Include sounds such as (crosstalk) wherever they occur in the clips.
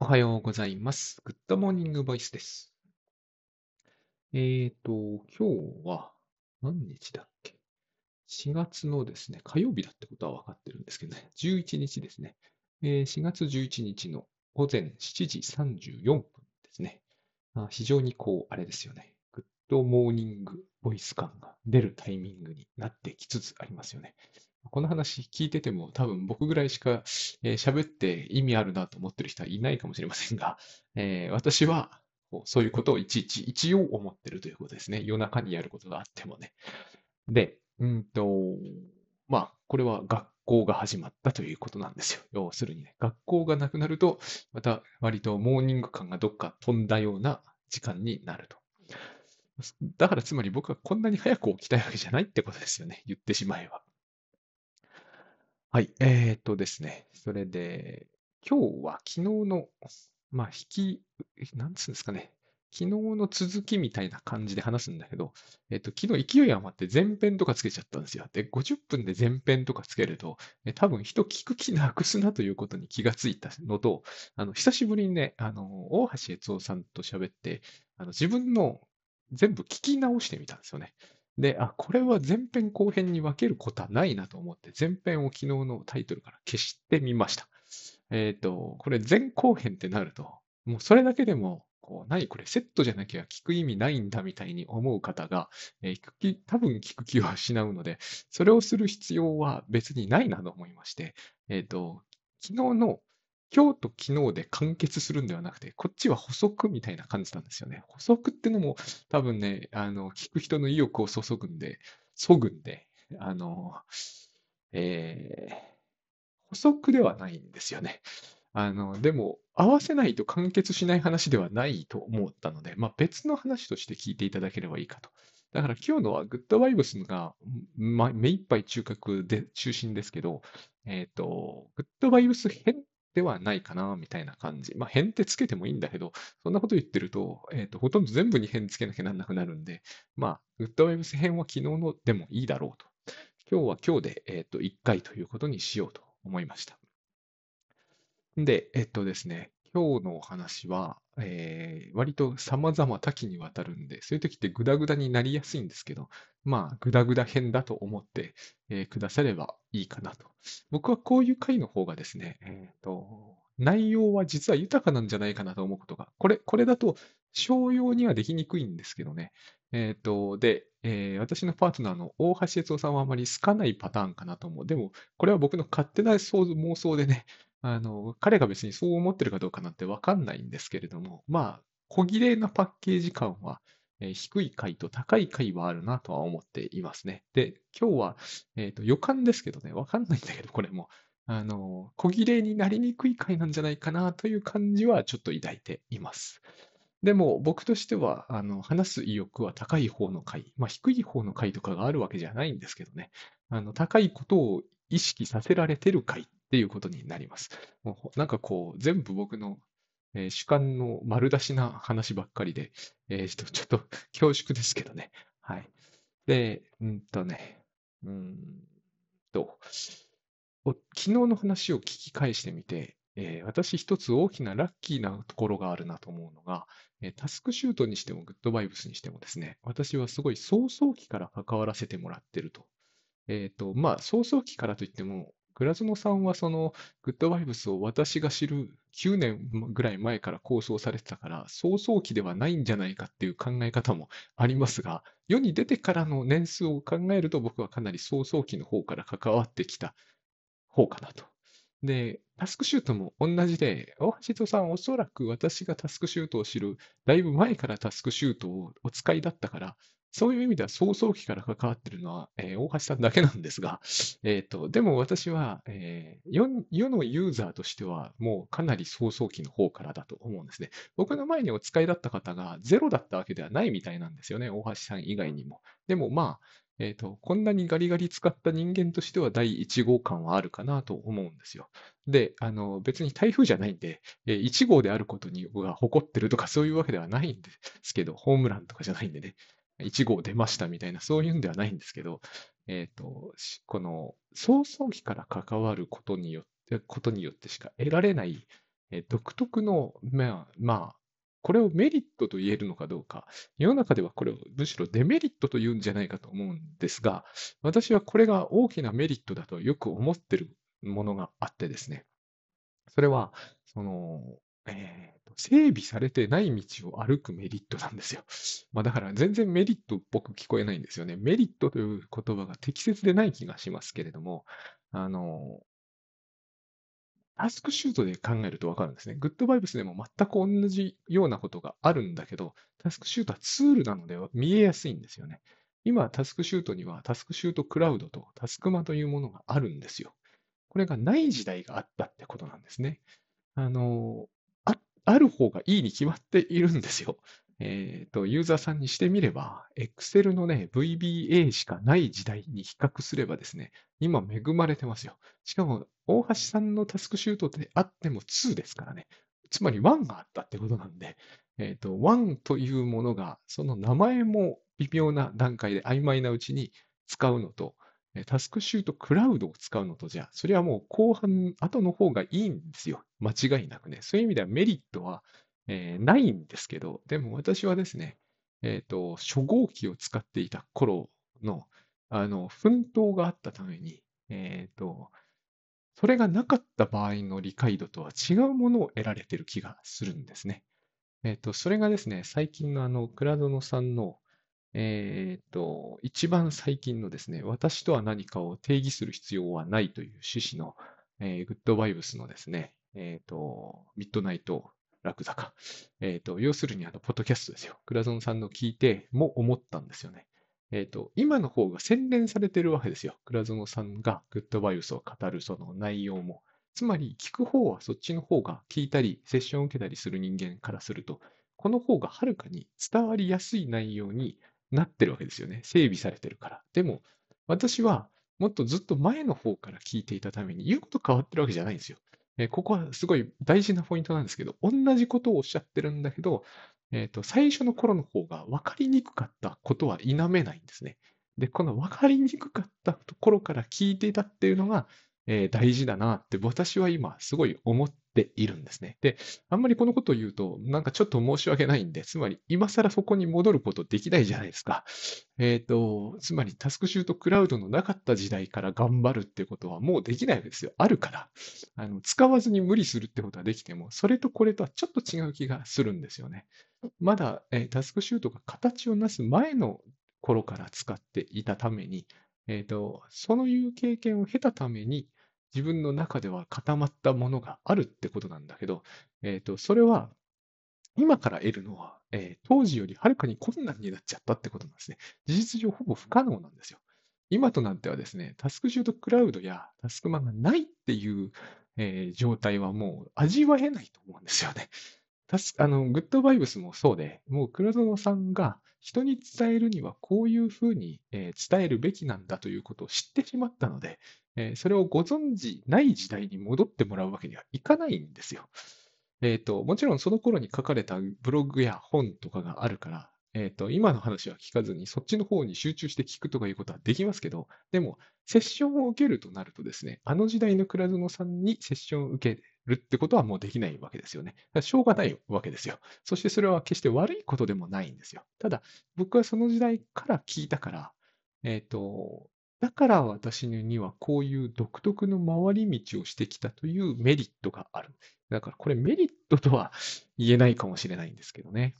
おはようございます。グッドモーニングボイスです。えーと、今日は何日だっけ ?4 月のですね、火曜日だってことは分かってるんですけどね、11日ですね。えー、4月11日の午前7時34分ですね。あ非常にこう、あれですよね。グッドモーニングボイス感が出るタイミングになってきつつありますよね。この話聞いてても多分僕ぐらいしか喋、えー、って意味あるなと思ってる人はいないかもしれませんが、(laughs) えー、私はそういうことをいちいち一応思ってるということですね。夜中にやることがあってもね。で、うんと、まあ、これは学校が始まったということなんですよ。要するにね、学校がなくなると、また割とモーニング感がどっか飛んだような時間になると。だからつまり僕はこんなに早く起きたいわけじゃないってことですよね。言ってしまえば。はい。えーっとですね。それで、今日は昨日の、まあ、引き、なんつうんですかね。昨日の続きみたいな感じで話すんだけど、えっと、昨日勢い余って前編とかつけちゃったんですよ。で、50分で前編とかつけると、え多分人聞く気なくすなということに気がついたのと、あの、久しぶりにね、あの、大橋悦夫さんと喋って、あの、自分の全部聞き直してみたんですよね。で、あ、これは前編後編に分けることはないなと思って、前編を昨日のタイトルから消してみました。えっ、ー、と、これ前後編ってなると、もうそれだけでも、こう、何これセットじゃなきゃ聞く意味ないんだみたいに思う方が、えー、聞く気、多分聞く気を失うので、それをする必要は別にないなと思いまして、えっ、ー、と、昨日の今日と昨日で完結するんではなくて、こっちは補足みたいな感じなんですよね。補足ってのも多分ね、あの、聞く人の意欲を注ぐんで、そぐんで、あの、えー、補足ではないんですよね。あの、でも、合わせないと完結しない話ではないと思ったので、まあ、別の話として聞いていただければいいかと。だから今日のはグッドバイブスが、ま、目いっぱい中核で中心ですけど、えっ、ー、と、グッドバイブス編ではないかな、みたいな感じ。まあ、変ってつけてもいいんだけど、そんなこと言ってると、えっ、ー、と、ほとんど全部に変つけなきゃなんなくなるんで、まあ、グッドウェブス編は昨日のでもいいだろうと。今日は今日で、えっ、ー、と、1回ということにしようと思いました。で、えっとですね、今日のお話は、えー、割と様々多岐にわたるんで、そういう時ってグダグダになりやすいんですけど、まあ、グダグダ編だと思って、えー、くださればいいかなと。僕はこういう回の方がですね、えー、と、内容は実は豊かなんじゃないかなと思うことが、これ、これだと商用にはできにくいんですけどね。えっ、ー、と、で、えー、私のパートナーの大橋悦夫さんはあまり好かないパターンかなと思う。でも、これは僕の勝手な妄想でね、あの、彼が別にそう思ってるかどうかなんてわかんないんですけれども、まあ、小切れなパッケージ感は、え、低い回と高い回はあるなとは思っていますね。で、今日は、えっ、ー、と、予感ですけどね、わかんないんだけど、これも。あの、小切れになりにくい回なんじゃないかなという感じはちょっと抱いています。でも僕としては、あの、話す意欲は高い方の回、まあ低い方の回とかがあるわけじゃないんですけどね、あの、高いことを意識させられてる回っていうことになります。もうなんかこう、全部僕の、えー、主観の丸出しな話ばっかりで、えー、ちょっと (laughs) 恐縮ですけどね。はい。で、うんとね、うんと、昨日の話を聞き返してみて、えー、私一つ大きなラッキーなところがあるなと思うのが、えー、タスクシュートにしてもグッドバイブスにしてもですね、私はすごい早々期から関わらせてもらってると。えっ、ー、と、まあ、早々期からといっても、グラズノさんはそのグッドバイブスを私が知る9年ぐらい前から構想されてたから、早々期ではないんじゃないかっていう考え方もありますが、世に出てからの年数を考えると僕はかなり早々期の方から関わってきた方かなと。で、タスクシュートも同じで、大橋戸さん、おそらく私がタスクシュートを知る、だいぶ前からタスクシュートをお使いだったから、そういう意味では早々期から関わってるのは、えー、大橋さんだけなんですが、えーと、でも私は、えー世、世のユーザーとしてはもうかなり早々期の方からだと思うんですね。僕の前にお使いだった方がゼロだったわけではないみたいなんですよね、大橋さん以外にも。でもまあ、え、ー、と、こんなにガリガリ使った人間としては第1号感はあるかなと思うんですよ。で、あの、別に台風じゃないんで、え、1号であることにが誇ってるとかそういうわけではないんですけど、ホームランとかじゃないんでね、1号出ましたみたいな、そういうんではないんですけど、え、ー、と、この、早々期から関わることによって、ことによってしか得られないえー独特の、まあ、まあ、これをメリットと言えるのかどうか、世の中ではこれをむしろデメリットと言うんじゃないかと思うんですが、私はこれが大きなメリットだとよく思ってるものがあってですね。それは、その、えー整備されてない道を歩くメリットなんですよ。(laughs) まあだから全然メリットっぽく聞こえないんですよね。メリットという言葉が適切でない気がしますけれども、あの、タスクシュートで考えるとわかるんですね。グッドバイブスでも全く同じようなことがあるんだけど、タスクシュートはツールなので見えやすいんですよね。今、タスクシュートにはタスクシュートクラウドとタスクマというものがあるんですよ。これがない時代があったってことなんですね。あの、ある方がいいに決まっているんですよ。(laughs) えっと、ユーザーさんにしてみれば、Excel のね、VBA しかない時代に比較すればですね、今恵まれてますよ。しかも、大橋さんのタスクシュートであっても2ですからね。つまり1があったってことなんで、えっと、1というものが、その名前も微妙な段階で曖昧なうちに使うのと、タスクシュートクラウドを使うのとじゃ、それはもう後半、後の方がいいんですよ。間違いなくね。そういう意味ではメリットは、えーないんですけど、でも私はですね、えっと、初号機を使っていた頃の、あの、奮闘があったために、えっと、それがなかった場合の理解度とは違うものを得られてる気がするんですね。えっと、それがですね、最近のあの、倉園さんの、えっと、一番最近のですね、私とは何かを定義する必要はないという趣旨の、えーグッドバイブスのですね、えっと、ミッドナイトラクダか。えっと、要するにあの、ポッドキャストですよ。倉園さんの聞いても思ったんですよね。えっと、今の方が洗練されてるわけですよ。倉園さんがグッドバイブスを語るその内容も。つまり、聞く方はそっちの方が聞いたり、セッションを受けたりする人間からすると、この方がはるかに伝わりやすい内容になってるわけですよね。整備されてるから。でも、私はもっとずっと前の方から聞いていたために言うこと変わってるわけじゃないんですよ。えーここはすごい大事なポイントなんですけど、同じことをおっしゃってるんだけど、えっと、最初の頃の方が分かりにくかったことは否めないんですね。で、この分かりにくかったところから聞いていたっていうのが、えー大事だなって私は今すごい思っているんですね。で、あんまりこのことを言うと、なんかちょっと申し訳ないんで、つまり今更そこに戻ることできないじゃないですか。えっと、つまりタスクシュートクラウドのなかった時代から頑張るってことはもうできないわけですよ。あるから。あの、使わずに無理するってことはできても、それとこれとはちょっと違う気がするんですよね。まだ、えータスクシュートが形をなす前の頃から使っていたために、えっと、そういう経験を経たために、自分の中では固まったものがあるってことなんだけど、えっと、それは今から得るのは、えー当時よりはるかに困難になっちゃったってことなんですね。事実上ほぼ不可能なんですよ。今となってはですね、タスクシュートクラウドやタスクマンがないっていう、えー状態はもう味わえないと思うんですよね。たすあの、グッドバイブスもそうで、もう黒園さんが人に伝えるにはこういうふうに、えー伝えるべきなんだということを知ってしまったので、えーそれをご存知ない時代に戻ってもらうわけにはいかないんですよ。えっと、もちろんその頃に書かれたブログや本とかがあるから、えっと、今の話は聞かずにそっちの方に集中して聞くとかいうことはできますけど、でも、セッションを受けるとなるとですね、あの時代の倉園さんにセッションを受けるってことはもうできないわけですよね。しょうがないわけですよ。そしてそれは決して悪いことでもないんですよ。ただ、僕はその時代から聞いたから、えっと、だから私にはこういう独特の回り道をしてきたというメリットがある。だからこれメリットとは言えないかもしれないんですけどね。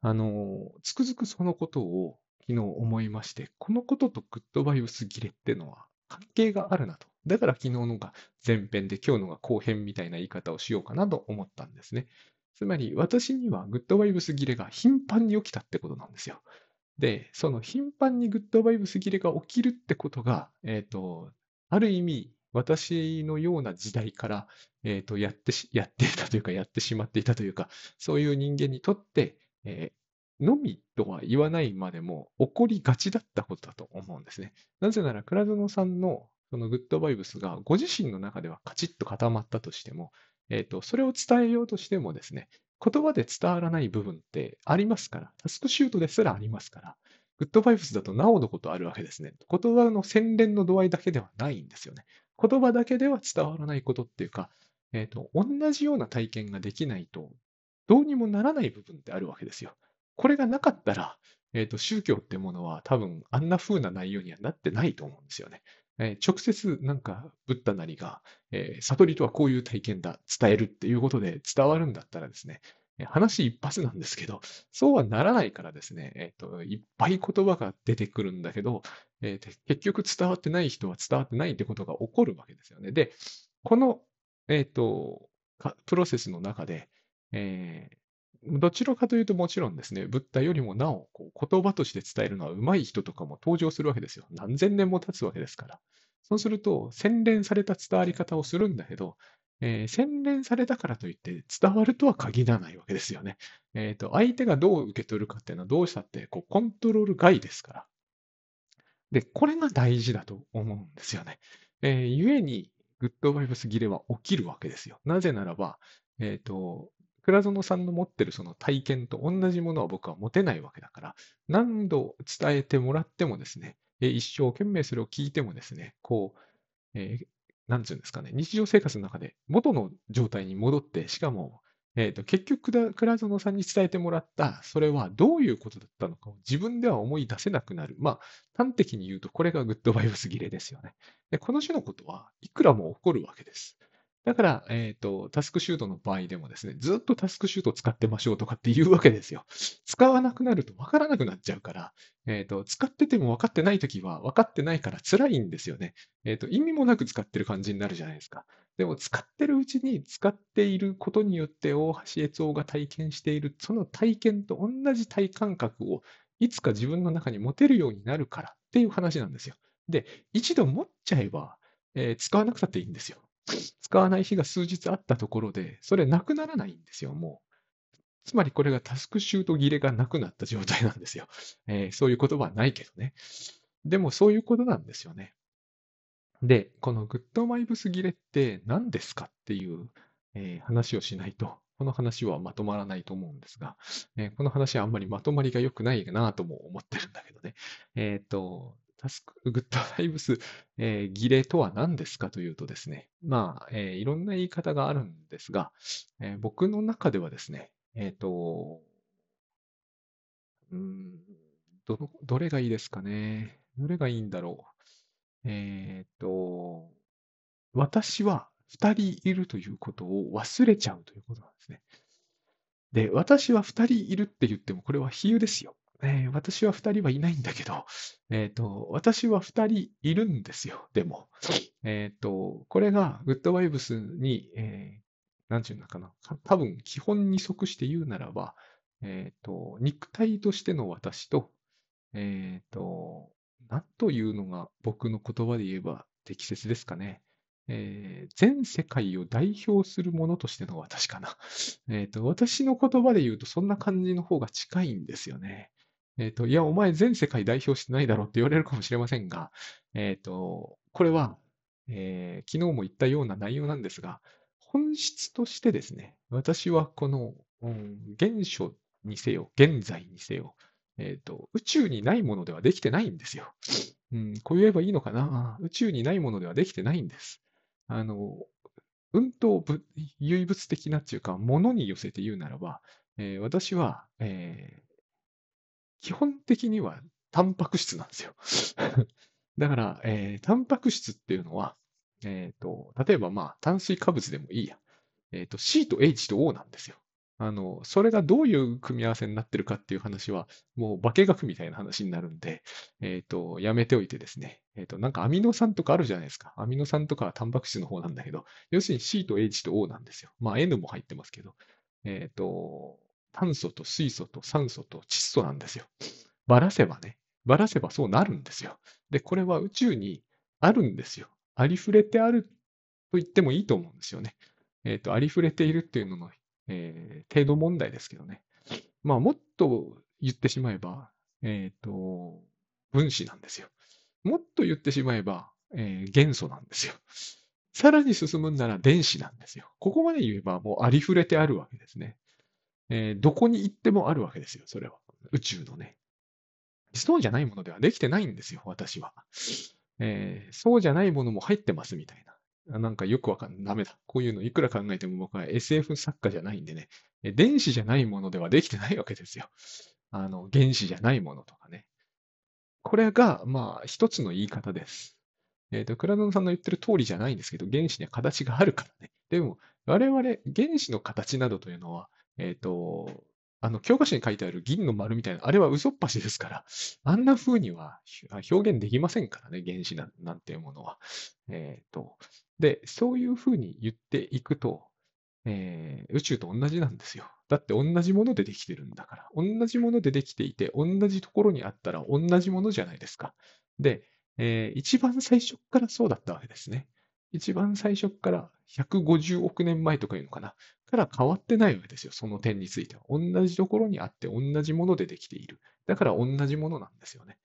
あの、つくづくそのことを昨日思いまして、このこととグッドバイブス切れってのは関係があるなと。だから昨日のが前編で今日のが後編みたいな言い方をしようかなと思ったんですね。つまり私にはグッドバイブス切れが頻繁に起きたってことなんですよ。で、その頻繁にグッドバイブス切れが起きるってことが、えっと、ある意味、私のような時代から、えっと、やってし、やっていたというか、やってしまっていたというか、そういう人間にとって、えーのみとは言わないまでも起こりがちだったことだと思うんですね。なぜなら、倉園さんのそのグッドバイブスがご自身の中ではカチッと固まったとしても、えっと、それを伝えようとしてもですね、言葉で伝わらない部分ってありますから、タスクシュートですらありますから、グッドバイブスだとなおのことあるわけですね。言葉の洗練の度合いだけではないんですよね。言葉だけでは伝わらないことっていうか、えっ、と、同じような体験ができないと、どうにもならない部分ってあるわけですよ。これがなかったら、えっ、と、宗教ってものは多分あんな風な内容にはなってないと思うんですよね。えー直接なんかブッダなりが、えー悟りとはこういう体験だ、伝えるっていうことで伝わるんだったらですね、話一発なんですけど、そうはならないからですね、えっ、と、いっぱい言葉が出てくるんだけど、えー結局伝わってない人は伝わってないってことが起こるわけですよね。で、この、えっ、と、プロセスの中で、えーどちらかというともちろんですね、ブッダよりもなお言葉として伝えるのは上手い人とかも登場するわけですよ。何千年も経つわけですから。そうすると、洗練された伝わり方をするんだけど、えー洗練されたからといって伝わるとは限らないわけですよね。えっと、相手がどう受け取るかっていうのはどうしたってこうコントロール外ですから。で、これが大事だと思うんですよね。えー、故に、グッドバイブス切れは起きるわけですよ。なぜならば、えっ、と、倉園さんの持ってるその体験と同じものは僕は持てないわけだから、何度伝えてもらってもですね、一生懸命それを聞いてもですね、こう、えーなんつうんですかね、日常生活の中で元の状態に戻って、しかも、えーと結局、倉園さんに伝えてもらった、それはどういうことだったのかを自分では思い出せなくなる。まあ、端的に言うと、これがグッドバイブス切れですよね。で、この種のことはいくらも起こるわけです。だから、えっ、と、タスクシュートの場合でもですね、ずっとタスクシュートを使ってましょうとかっていうわけですよ。使わなくなると分からなくなっちゃうから、えっ、と、使ってても分かってないときは分かってないから辛いんですよね。えっ、と、意味もなく使ってる感じになるじゃないですか。でも、使ってるうちに使っていることによって大橋悦夫が体験している、その体験と同じ体感覚をいつか自分の中に持てるようになるからっていう話なんですよ。で、一度持っちゃえば、えー使わなくたっていいんですよ。使わない日が数日あったところで、それなくならないんですよ、もう。つまりこれがタスクシュート切れがなくなった状態なんですよ。(laughs) えーそういう言葉はないけどね。でもそういうことなんですよね。で、このグッドバイブス切れって何ですかっていう、えー話をしないと、この話はまとまらないと思うんですが、えーこの話はあんまりまとまりが良くないなとも思ってるんだけどね。えっ、と、タスク、(laughs) グッドバイブス、えー、儀礼とは何ですかというとですね、まあ、えーいろんな言い方があるんですが、えー僕の中ではですね、えっ、と、うん、ど、どれがいいですかね。どれがいいんだろう。えっ、と、私は二人いるということを忘れちゃうということなんですね。で、私は二人いるって言っても、これは比喩ですよ。えー私は二人はいないんだけど、えっ、と、私は二人いるんですよ。でも、えっ、と、これがグッドバイブスに、えーなんていうのかな。多分、基本に即して言うならば、えっ、と、肉体としての私と、えっ、と、何というのが僕の言葉で言えば適切ですかね。えー全世界を代表するものとしての私かな。えっと、私の言葉で言うとそんな感じの方が近いんですよね。えっと、いや、お前全世界代表してないだろって言われるかもしれませんが、えっと、これは、えー昨日も言ったような内容なんですが、本質としてですね、私はこの、うん現象にせよ、現在にせよ、えっと、宇宙にないものではできてないんですよ。うん、こう言えばいいのかな？宇宙にないものではできてないんです。あの、運と唯物的なっていうか、ものに寄せて言うならば、えー私は、えー基本的にはタンパク質なんですよ。(laughs) だから、えータンパク質っていうのは、えっと、例えばまあ、炭水化物でもいいや。えっと、C と H と O なんですよ。あの、それがどういう組み合わせになってるかっていう話は、もう化学みたいな話になるんで、えっと、やめておいてですね。えっと、なんかアミノ酸とかあるじゃないですか。アミノ酸とかはタンパク質の方なんだけど、要するに C と H と O なんですよ。まあ N も入ってますけど、えっと、炭素と水素と酸素と窒素なんですよ。ばらせばね、ばらせばそうなるんですよ。で、これは宇宙にあるんですよ。ありふれてあると言ってもいいと思うんですよね。えっと、ありふれているっていうのの、えー程度問題ですけどね。まあ、もっと言ってしまえば、えっと、分子なんですよ。もっと言ってしまえば、えー元素なんですよ。さらに進むんなら電子なんですよ。ここまで言えばもうありふれてあるわけですね。えーどこに行ってもあるわけですよ、それは。宇宙のね。そうじゃないものではできてないんですよ、私は。えーそうじゃないものも入ってますみたいな。なんかよくわかんない。ダメだ。こういうのいくら考えても僕は SF 作家じゃないんでね。電子じゃないものではできてないわけですよ。あの、原子じゃないものとかね。これが、まあ、一つの言い方です。えっ、ー、と、倉野さんの言ってる通りじゃないんですけど、原子には形があるからね。でも、我々、原子の形などというのは、えっ、ー、と、あの、教科書に書いてある銀の丸みたいな、あれは嘘っぱしですから、(laughs) あんな風には表現できませんからね、原子なんていうものは。えっ、ー、と、で、そういう風に言っていくと、えー、宇宙と同じなんですよ。だって同じものでできてるんだから。同じものでできていて、同じところにあったら同じものじゃないですか。で、えー、一番最初からそうだったわけですね。一番最初から150億年前とかいうのかな。から変わってないわけですよ。その点については。同じところにあって同じものでできている。だから同じものなんですよね。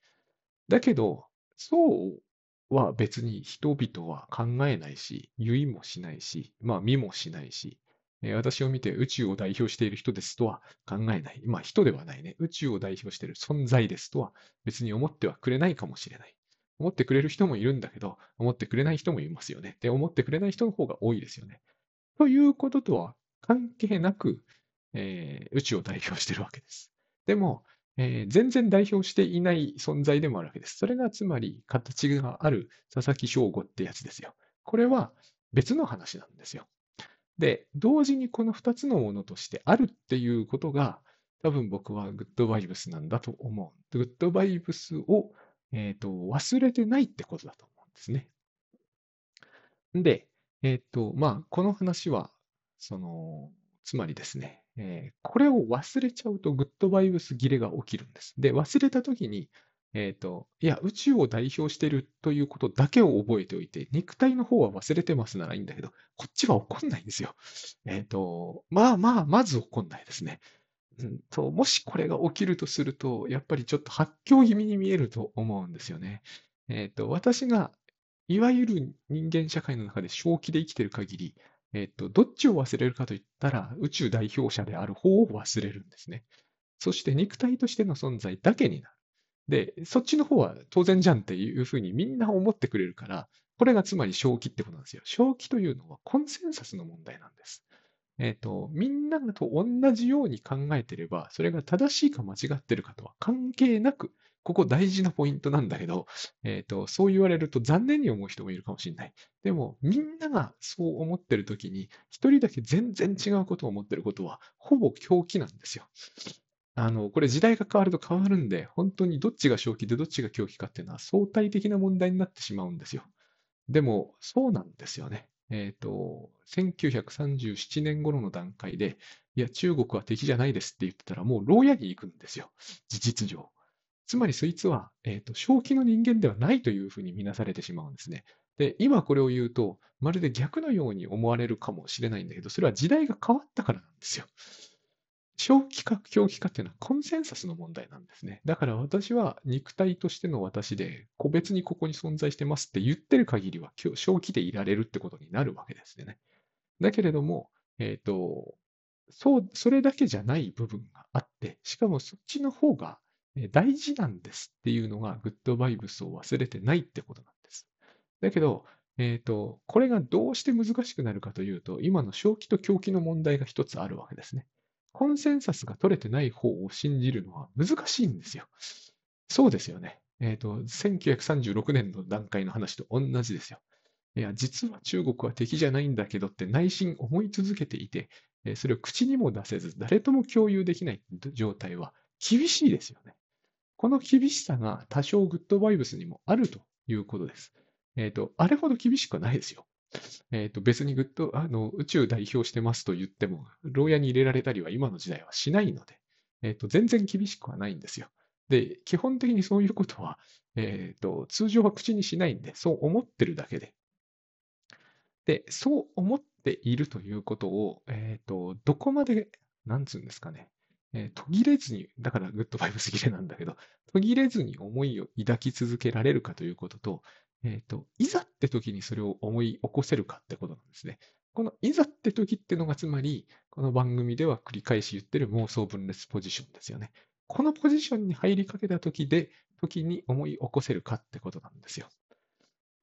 だけど、そうは別に人々は考えないし、言いもしないし、まあ見もしないし、私を見て宇宙を代表している人ですとは考えない。まあ人ではないね。宇宙を代表している存在ですとは別に思ってはくれないかもしれない。思ってくれる人もいるんだけど、思ってくれない人もいますよね。で、思ってくれない人の方が多いですよね。ということとは関係なく、えー、宇宙を代表しているわけです。でも、えー、全然代表していない存在でもあるわけです。それがつまり形がある佐々木翔吾ってやつですよ。これは別の話なんですよ。で、同時にこの2つのものとしてあるっていうことが、多分僕はグッドバイブスなんだと思う。グッドバイブスをえ、ー、と、忘れてないってことだと思うんですね。で、えっ、ー、と、まあ、この話は、その、つまりですね、えー、これを忘れちゃうとグッドバイブス切れが起きるんです。で、忘れたときに、えっ、ー、と、いや、宇宙を代表しているということだけを覚えておいて、肉体の方は忘れてますならいいんだけど、こっちは怒んないんですよ。えっ、ー、と、まあまあ、まず怒んないですね。うんと、もしこれが起きるとすると、やっぱりちょっと発狂気味に見えると思うんですよね。えっ、ー、と、私が、いわゆる人間社会の中で正気で生きている限り、えっ、と、どっちを忘れるかといったら、宇宙代表者である方を忘れるんですね。そして肉体としての存在だけになる。で、そっちの方は当然じゃんっていうふうにみんな思ってくれるから、これがつまり正気ってことなんですよ。正気というのはコンセンサスの問題なんです。えっ、ー、と、みんなと同じように考えてれば、それが正しいか間違ってるかとは関係なく、ここ大事なポイントなんだけど、え、ー、と、そう言われると残念に思う人もいるかもしれない。でも、みんながそう思ってるときに、一人だけ全然違うことを思ってることは、ほぼ狂気なんですよ。あの、これ時代が変わると変わるんで、本当にどっちが正気でどっちが狂気かっていうのは相対的な問題になってしまうんですよ。でも、そうなんですよね。えっ、ー、と、1937年頃の段階で、いや、中国は敵じゃないですって言ってたら、もう牢屋に行くんですよ。事実上。つまりそいつは、えっ、ー、と、正気の人間ではないというふうに見なされてしまうんですね。で、今これを言うと、まるで逆のように思われるかもしれないんだけど、それは時代が変わったからなんですよ。正気か狂気かっていうのはコンセンサスの問題なんですね。だから私は肉体としての私で個別にここに存在してますって言ってる限りは正気でいられるってことになるわけですね。だけれども、えっ、ー、と、そう、それだけじゃない部分があって、しかもそっちの方が大事なんですっていうのがグッドバイブスを忘れてないってことなんです。だけど、えっ、ー、と、これがどうして難しくなるかというと、今の正気と狂気の問題が一つあるわけですね。コンセンサスが取れてない方を信じるのは難しいんですよ。そうですよね。えっ、ー、と、1936年の段階の話と同じですよ。いや、実は中国は敵じゃないんだけどって内心思い続けていて、それを口にも出せず、誰とも共有できない状態は厳しいですよね。この厳しさが多少グッドバイブスにもあるということです。えっ、ー、と、あれほど厳しくはないですよ。えっ、と、別にグッド、あの、宇宙代表してますと言っても、牢屋に入れられたりは今の時代はしないので、えっ、と、全然厳しくはないんですよ。で、基本的にそういうことは、えっ、と、通常は口にしないんで、そう思ってるだけで。で、そう思っているということを、えっ、と、どこまで、なんつうんですかね、えー、途切れずに、だからグッドバイブス切れなんだけど、(laughs) 途切れずに思いを抱き続けられるかということと、え、ー、と、いざって時にそれを思い起こせるかってことなんですね。このいざって時ってのがつまり、この番組では繰り返し言ってる妄想分裂ポジションですよね。このポジションに入りかけた時で、時に思い起こせるかってことなんですよ。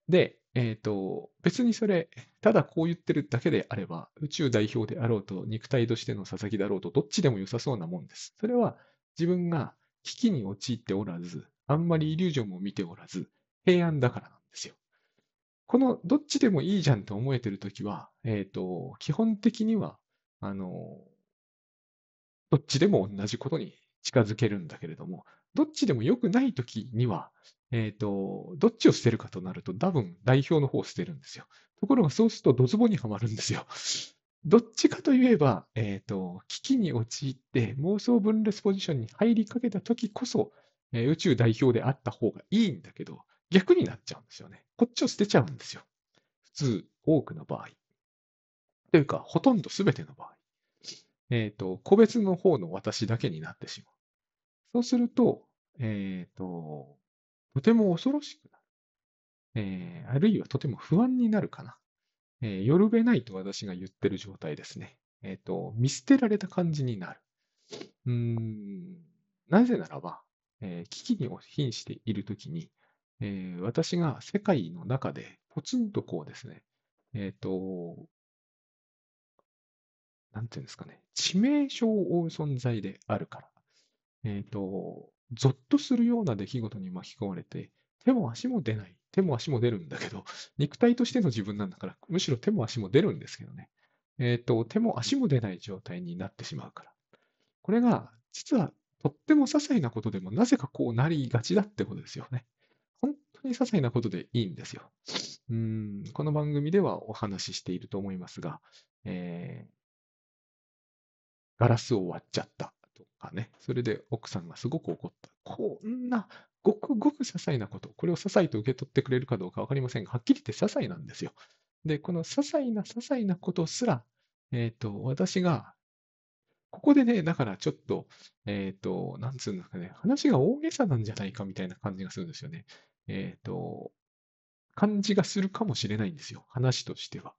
で、えっ、と、別にそれ、ただこう言ってるだけであれば、宇宙代表であろうと、肉体としての佐々木だろうと、どっちでも良さそうなもんです。それは自分が危機に陥っておらず、あんまりイリュージョンも見ておらず、平安だからなんですよ。このどっちでもいいじゃんと思えてるときは、えっ、と、基本的には、あの、どっちでも同じことに近づけるんだけれども、どっちでも良くないときには、えっ、と、どっちを捨てるかとなると、多分代表の方を捨てるんですよ。ところがそうするとドツボにはまるんですよ。どっちかといえば、えっ、と、危機に陥って妄想分裂ポジションに入りかけたときこそ、えー宇宙代表であった方がいいんだけど、逆になっちゃうんですよね。こっちを捨てちゃうんですよ。普通、多くの場合。というか、ほとんど全ての場合。えっ、と、個別の方の私だけになってしまう。そうすると、えっ、と、とても恐ろしくなる。えーあるいはとても不安になるかな。えー、よるべないと私が言ってる状態ですね。えっ、と、見捨てられた感じになる。うーん、なぜならば、えー危機に瀕しているときに、えー私が世界の中でポツンとこうですね、えっ、と、なんていうんですかね、致命傷を負う存在であるから。えっ、と、ゾッとするような出来事に巻き込まれて、手も足も出ない。手も足も出るんだけど、(laughs) 肉体としての自分なんだから、むしろ手も足も出るんですけどね。えっ、と、手も足も出ない状態になってしまうから。これが、実はとっても些細なことでも、なぜかこうなりがちだってことですよね。本当に些細なことでいいんですよ。うん、この番組ではお話ししていると思いますが、えーガラスを割っちゃったとかね。それで奥さんがすごく怒った。こんな、ごくごく些細なこと。これを些細と受け取ってくれるかどうかわかりませんが、はっきり言って些細なんですよ。で、この些細な些細なことすら、えっ、と、私が、ここでね、だからちょっと、えっ、と、なんつうんですかね、話が大げさなんじゃないかみたいな感じがするんですよね。えっ、と、感じがするかもしれないんですよ。話としては。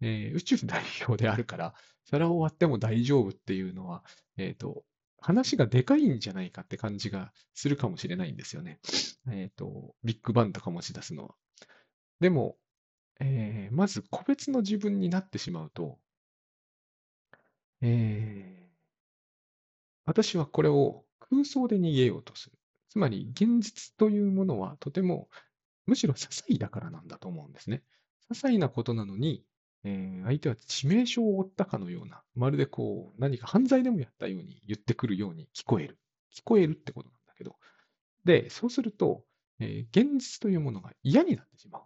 えー宇宙代表であるから、皿を割っても大丈夫っていうのは、えっ、と、話がでかいんじゃないかって感じがするかもしれないんですよね。えっ、と、ビッグバンとか持ち出すのは。でも、えーまず個別の自分になってしまうと、えー私はこれを空想で逃げようとする。つまり、現実というものはとても、むしろ些細だからなんだと思うんですね。些細なことなのに、えー相手は致命傷を負ったかのような、まるでこう、何か犯罪でもやったように言ってくるように聞こえる。聞こえるってことなんだけど。で、そうすると、えー現実というものが嫌になってしまう。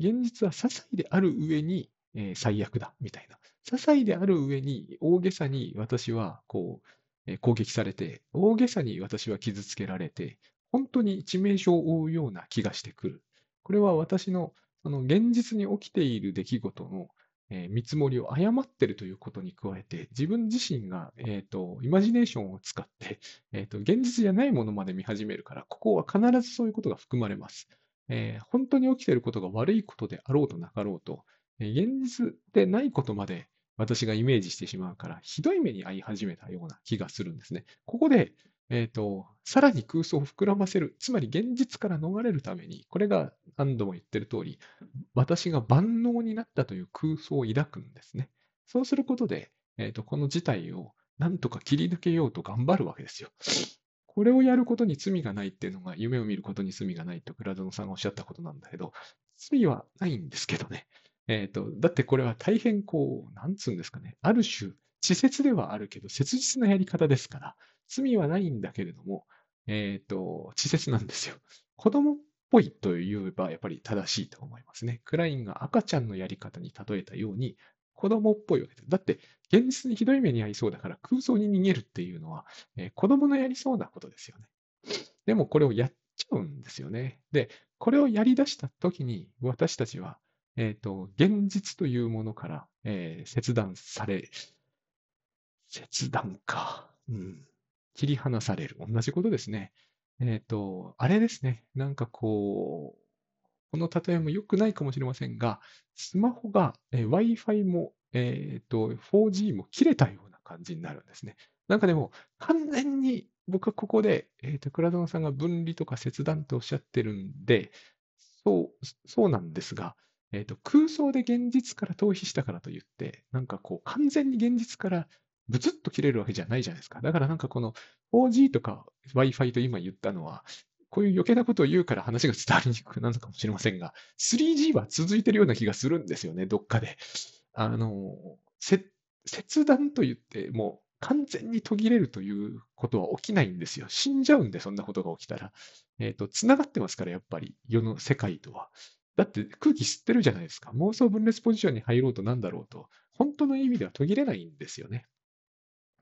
現実は些細である上に、えー最悪だ、みたいな。些細である上に、大げさに私は、こう、えー攻撃されて、大げさに私は傷つけられて、本当に致命傷を負うような気がしてくる。これは私の、その現実に起きている出来事の、え見積もりを誤っているということに加えて、自分自身が、えーと、イマジネーションを使って、(laughs) えーと、現実じゃないものまで見始めるから、ここは必ずそういうことが含まれます。えー本当に起きていることが悪いことであろうとなかろうと、え現実でないことまで私がイメージしてしまうから、ひどい目に遭い始めたような気がするんですね。ここで、えっ、と、さらに空想を膨らませる、つまり現実から逃れるために、これが何度も言ってる通り、私が万能になったという空想を抱くんですね。そうすることで、えっ、と、この事態をなんとか切り抜けようと頑張るわけですよ。これをやることに罪がないっていうのが、夢を見ることに罪がないと倉園さんがおっしゃったことなんだけど、罪はないんですけどね。えっ、と、だってこれは大変こう、なんつうんですかね。ある種、稚拙ではあるけど、切実なやり方ですから、罪はないんだけれども、えっ、と、稚拙なんですよ。子供っぽいと言えばやっぱり正しいと思いますね。クラインが赤ちゃんのやり方に例えたように、子供っぽいわけです。だって、現実にひどい目に遭いそうだから空想に逃げるっていうのは、えー子供のやりそうなことですよね。でもこれをやっちゃうんですよね。で、これをやり出した時に私たちは、えっ、と、現実というものから、えー切断され、切断か。うん。切り離される。同じことですね。えっ、と、あれですね。なんかこう、この例えも良くないかもしれませんが、スマホが、えー Wi-Fi も、えっ、と、4G も切れたような感じになるんですね。なんかでも、完全に僕はここで、えっ、と、倉園さんが分離とか切断とおっしゃってるんで、そう、そうなんですが、えっと、空想で現実から逃避したからといって、なんかこう、完全に現実からブツッと切れるわけじゃないじゃないですか。だからなんかこの 4G とか Wi-Fi と今言ったのは、こういう余計なことを言うから話が伝わりにくくなるのかもしれませんが、3G は続いてるような気がするんですよね、どっかで。あの、切断と言って、もう完全に途切れるということは起きないんですよ。死んじゃうんで、そんなことが起きたら。えっ、と、繋がってますから、やっぱり、世の世界とは。だって空気吸ってるじゃないですか。妄想分裂ポジションに入ろうとなんだろうと、本当の意味では途切れないんですよね。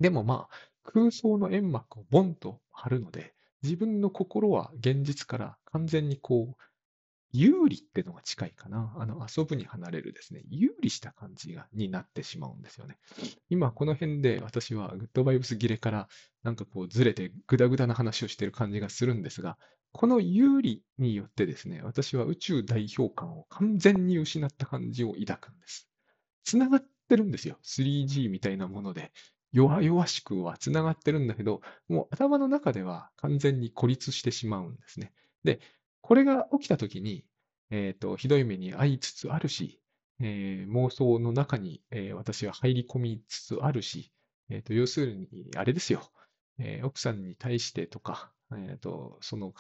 でもまあ、空想の煙幕をボンと張るので、自分の心は現実から完全にこう、有利ってのが近いかな。あの、遊ぶに離れるですね、有利した感じが、になってしまうんですよね。今この辺で私はグッドバイブス切れからなんかこうずれてグダグダな話をしている感じがするんですが、この有利によってですね、私は宇宙代表感を完全に失った感じを抱くんです。つながってるんですよ。3G みたいなもので。弱々しくはつながってるんだけど、もう頭の中では完全に孤立してしまうんですね。で、これが起きたときに、えっ、と、ひどい目に遭いつつあるし、えー妄想の中に、えー私は入り込みつつあるし、えっ、と、要するに、あれですよ。えー奥さんに対してとか、えっ、と、その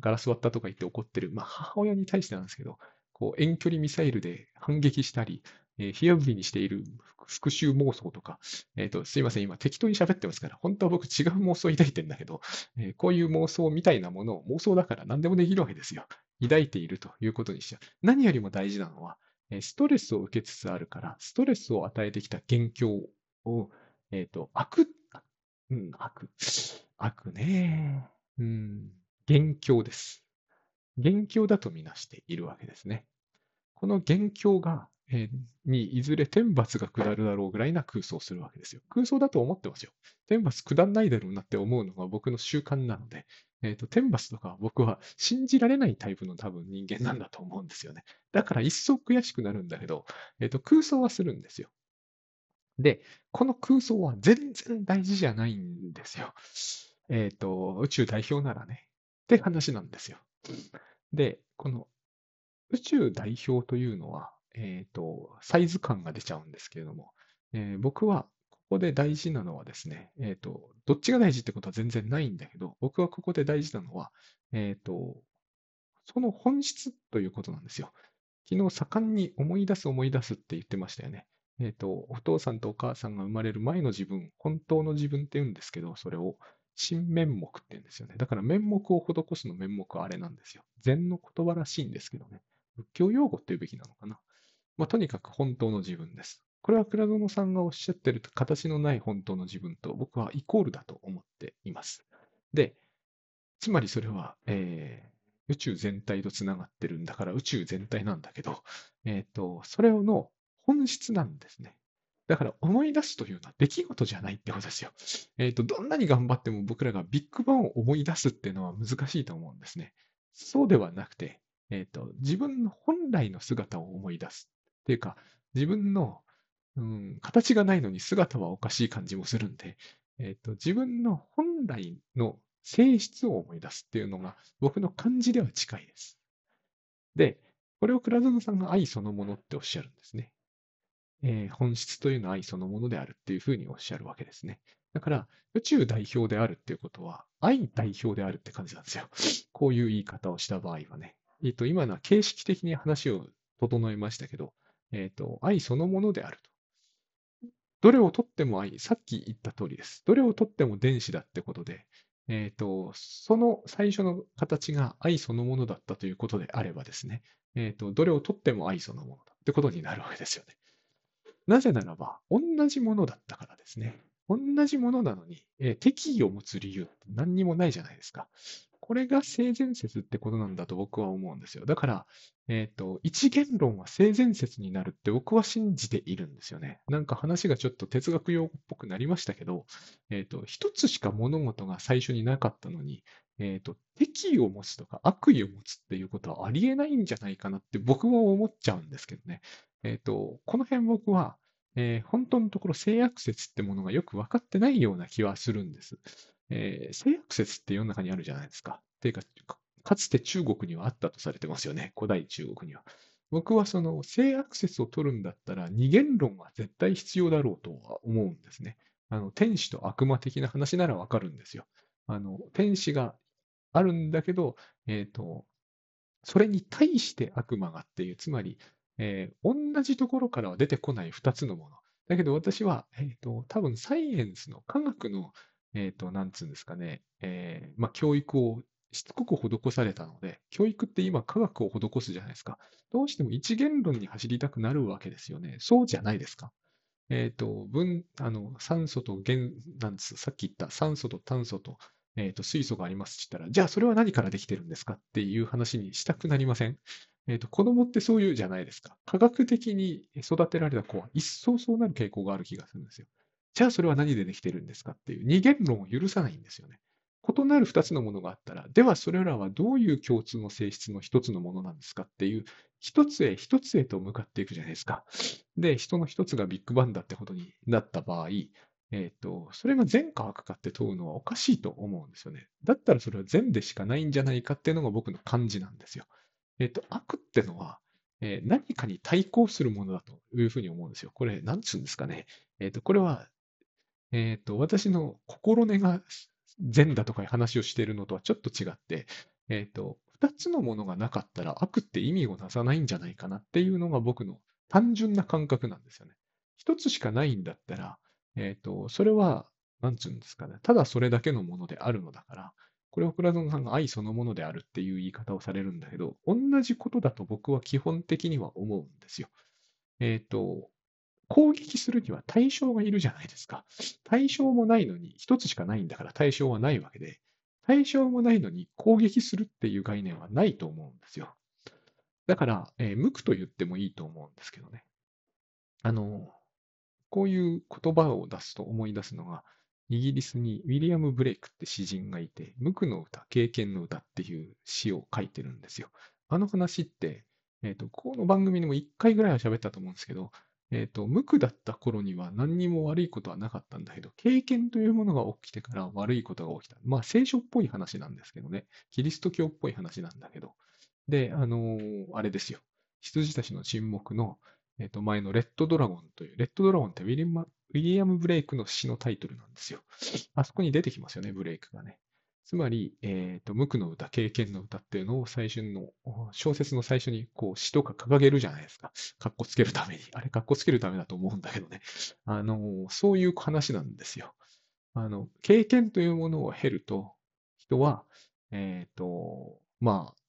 ガラス割ったとか言って怒ってる、まあ、母親に対してなんですけど、こう、遠距離ミサイルで反撃したり、えー、火あぶりにしている復讐妄想とか、えっ、と、すいません、今適当に喋ってますから、本当は僕違う妄想を抱いてんだけど、えーこういう妄想みたいなものを妄想だから何でもできるわけですよ。抱いているということにしちゃう。何よりも大事なのは、えストレスを受けつつあるから、ストレスを与えてきた元凶を、えっ、と、悪、うん、悪、悪ね。うん、元凶です。元凶だとみなしているわけですね。この元凶が、えーにいずれ天罰が下るだろうぐらいな空想をするわけですよ。空想だと思ってますよ。天罰下んないだろうなって思うのが僕の習慣なので、えっ、と、天罰とか僕は信じられないタイプの多分人間なんだと思うんですよね。だから一層悔しくなるんだけど、えっ、と、空想はするんですよ。で、この空想は全然大事じゃないんですよ。えっ、と、宇宙代表ならね、って話なんですよ。で、この宇宙代表というのは、えっ、と、サイズ感が出ちゃうんですけれども、えー僕はここで大事なのはですね、えっ、と、どっちが大事ってことは全然ないんだけど、僕はここで大事なのは、えっ、と、その本質ということなんですよ。昨日盛んに思い出す思い出すって言ってましたよね。えっ、と、お父さんとお母さんが生まれる前の自分、本当の自分って言うんですけど、それを新面目って言うんですよね。だから面目を施すの面目はあれなんですよ。禅の言葉らしいんですけどね。仏教用語って言うべきなのかな。まあ、とにかく本当の自分です。これは倉園さんがおっしゃってる形のない本当の自分と僕はイコールだと思っています。で、つまりそれは、えー宇宙全体とつながってるんだから宇宙全体なんだけど、えっ、と、それの本質なんですね。だから思い出すというのは出来事じゃないってことですよ。えっ、と、どんなに頑張っても僕らがビッグバンを思い出すっていうのは難しいと思うんですね。そうではなくて、えっ、と、自分の本来の姿を思い出す。っていうか、自分の、うん、形がないのに姿はおかしい感じもするんで、えっ、と、自分の本来の性質を思い出すっていうのが僕の感じでは近いです。で、これを倉園さんが愛そのものっておっしゃるんですね。えー本質というのは愛そのものであるっていうふうにおっしゃるわけですね。だから、宇宙代表であるっていうことは、愛代表であるって感じなんですよ。こういう言い方をした場合はね。えっ、と、今のは形式的に話を整えましたけど、えっ、と、愛そのものであると。どれをとっても愛、さっき言った通りです。どれをとっても電子だってことで、えっ、と、その最初の形が愛そのものだったということであればですね、えっ、と、どれをとっても愛そのものだってことになるわけですよね。なぜならば、同じものだったからですね。同じものなのに、えー敵意を持つ理由って何にもないじゃないですか。これが性善説ってことなんだと僕は思うんですよ。だから、えっ、と、一元論は性善説になるって僕は信じているんですよね。なんか話がちょっと哲学用っぽくなりましたけど、えっ、と、一つしか物事が最初になかったのに、えっ、と、敵意を持つとか悪意を持つっていうことはありえないんじゃないかなって僕は思っちゃうんですけどね。えっ、と、この辺僕は、えー本当のところ性悪説ってものがよく分かってないような気はするんです。えー性悪説って世の中にあるじゃないですか。ていうか、かつて中国にはあったとされてますよね。古代中国には。僕はその性アクセスを取るんだったら二元論は絶対必要だろうとは思うんですね。あの天使と悪魔的な話ならわかるんですよ。あの天使があるんだけど、えっ、と、それに対して悪魔がっていう、つまり、えー同じところからは出てこない2つのもの。だけど私は、えっ、と、多分サイエンスの科学の、えっ、と、なんつうんですかね、えーまあ、教育をしつこく施されたので、教育って今科学を施すじゃないですか。どうしても一元論に走りたくなるわけですよね。そうじゃないですか。えっ、と、分、あの、酸素と原、なんです、さっき言った酸素と炭素と、えっ、と、水素がありますって言ったら、じゃあそれは何からできてるんですかっていう話にしたくなりません？えっ、と、子供ってそういうじゃないですか。科学的に育てられた子は一層そうなる傾向がある気がするんですよ。じゃあそれは何でできてるんですかっていう二元論を許さないんですよね。異なる二つのものがあったら、ではそれらはどういう共通の性質の一つのものなんですかっていう、一つへ一つへと向かっていくじゃないですか。で、人の一つがビッグバンだってことになった場合、えっ、と、それが善か悪かって問うのはおかしいと思うんですよね。だったらそれは善でしかないんじゃないかっていうのが僕の感じなんですよ。えっ、と、悪ってのは、えー何かに対抗するものだというふうに思うんですよ。これ、なんつうんですかね。えっ、と、これは、えっ、と、私の心根が善だとかいう話をしているのとはちょっと違って、えっ、と、二つのものがなかったら悪って意味をなさないんじゃないかなっていうのが僕の単純な感覚なんですよね。一つしかないんだったら、えっ、と、それは、なんつうんですかね。ただそれだけのものであるのだから、これはプラゾンさんが愛そのものであるっていう言い方をされるんだけど、同じことだと僕は基本的には思うんですよ。えっ、と、攻撃するには対象がいるじゃないですか。対象もないのに、一つしかないんだから対象はないわけで、対象もないのに攻撃するっていう概念はないと思うんですよ。だから、えー無垢と言ってもいいと思うんですけどね。あの、こういう言葉を出すと思い出すのが、イギリスにウィリアム・ブレイクって詩人がいて、無垢の歌、経験の歌っていう詩を書いてるんですよ。あの話って、えっ、と、この番組でも1回ぐらいは喋ったと思うんですけど、えっ、と、無垢だった頃には何にも悪いことはなかったんだけど、経験というものが起きてから悪いことが起きた。まあ、聖書っぽい話なんですけどね。キリスト教っぽい話なんだけど。で、あのーあれですよ。羊たちの沈黙の、えっ、と、前のレッドドラゴンという、レッドドラゴンってウィリアム・ブレイクの詩のタイトルなんですよ。あそこに出てきますよね、ブレイクがね。つまり、えっ、と、無垢の歌、経験の歌っていうのを最初の、小説の最初にこう詩とか掲げるじゃないですか。かっこつけるために。あれ、かっこつけるためだと思うんだけどね。あの、そういう話なんですよ。あの、経験というものを経ると、人は、えっ、と、まあ、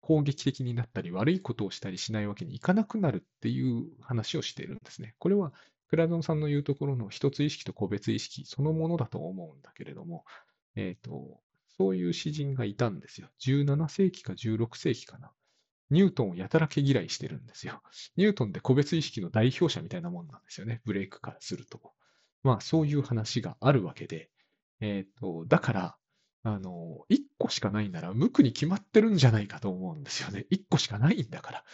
攻撃的になったり悪いことをしたりしないわけにいかなくなるっていう話をしているんですね。これはクラドンさんの言うところの一つ意識と個別意識そのものだと思うんだけれども、えっ、と、そういう詩人がいたんですよ。17世紀か16世紀かな。ニュートンをやたら毛嫌いしてるんですよ。ニュートンって個別意識の代表者みたいなもんなんですよね。ブレイクからすると。まあそういう話があるわけで、えっ、と、だから、あの、1個しかないなら無垢に決まってるんじゃないかと思うんですよね。1個しかないんだから。